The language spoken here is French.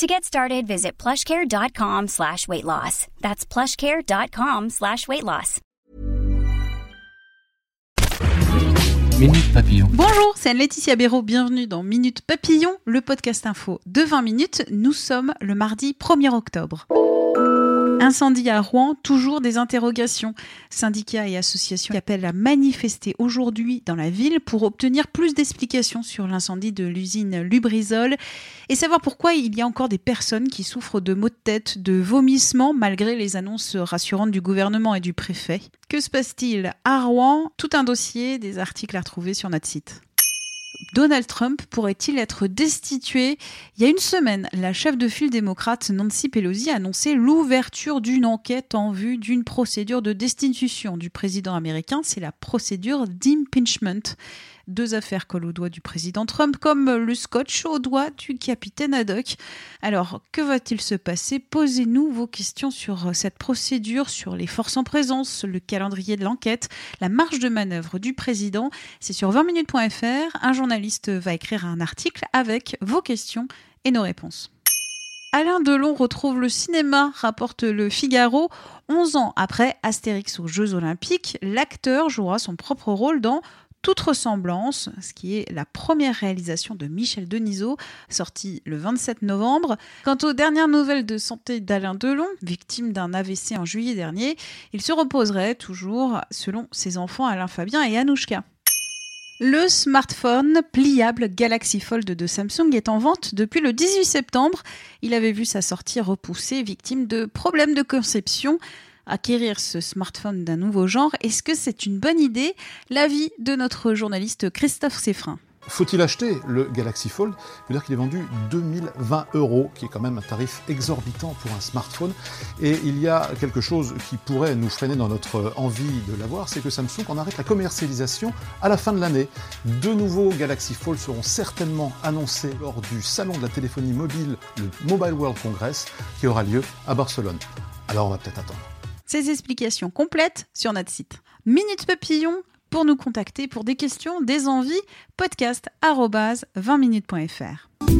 To get started, visit plushcare.com slash weight loss. That's plushcare.com slash weight loss. Minute Papillon. Bonjour, c'est Laetitia Béraud. Bienvenue dans Minute Papillon, le podcast info de 20 minutes. Nous sommes le mardi 1er octobre. Incendie à Rouen, toujours des interrogations. Syndicats et associations appellent à manifester aujourd'hui dans la ville pour obtenir plus d'explications sur l'incendie de l'usine Lubrizol et savoir pourquoi il y a encore des personnes qui souffrent de maux de tête, de vomissements malgré les annonces rassurantes du gouvernement et du préfet. Que se passe-t-il à Rouen? Tout un dossier, des articles à retrouver sur notre site. Donald Trump pourrait-il être destitué? Il y a une semaine, la chef de file démocrate Nancy Pelosi a annoncé l'ouverture d'une enquête en vue d'une procédure de destitution du président américain. C'est la procédure d'impeachment. Deux affaires collent au doigt du président Trump, comme le scotch au doigt du capitaine Haddock. Alors, que va-t-il se passer? Posez-nous vos questions sur cette procédure, sur les forces en présence, le calendrier de l'enquête, la marge de manœuvre du président. C'est sur 20minutes.fr. Journaliste va écrire un article avec vos questions et nos réponses. Alain Delon retrouve le cinéma, rapporte le Figaro. 11 ans après Astérix aux Jeux Olympiques, l'acteur jouera son propre rôle dans toute ressemblance, ce qui est la première réalisation de Michel Denisot, sortie le 27 novembre. Quant aux dernières nouvelles de santé d'Alain Delon, victime d'un AVC en juillet dernier, il se reposerait toujours, selon ses enfants Alain Fabien et Anouchka. Le smartphone pliable Galaxy Fold de Samsung est en vente depuis le 18 septembre. Il avait vu sa sortie repoussée, victime de problèmes de conception acquérir ce smartphone d'un nouveau genre. Est-ce que c'est une bonne idée? L'avis de notre journaliste Christophe Seffrin. Faut-il acheter le Galaxy Fold? Il est vendu 2020 euros, qui est quand même un tarif exorbitant pour un smartphone. Et il y a quelque chose qui pourrait nous freiner dans notre envie de l'avoir, c'est que Samsung en arrête la commercialisation à la fin de l'année. De nouveaux Galaxy Fold seront certainement annoncés lors du salon de la téléphonie mobile, le Mobile World Congress, qui aura lieu à Barcelone. Alors on va peut-être attendre. Ces explications complètes sur notre site. Minute Papillon pour nous contacter pour des questions, des envies, podcast 20minutes.fr.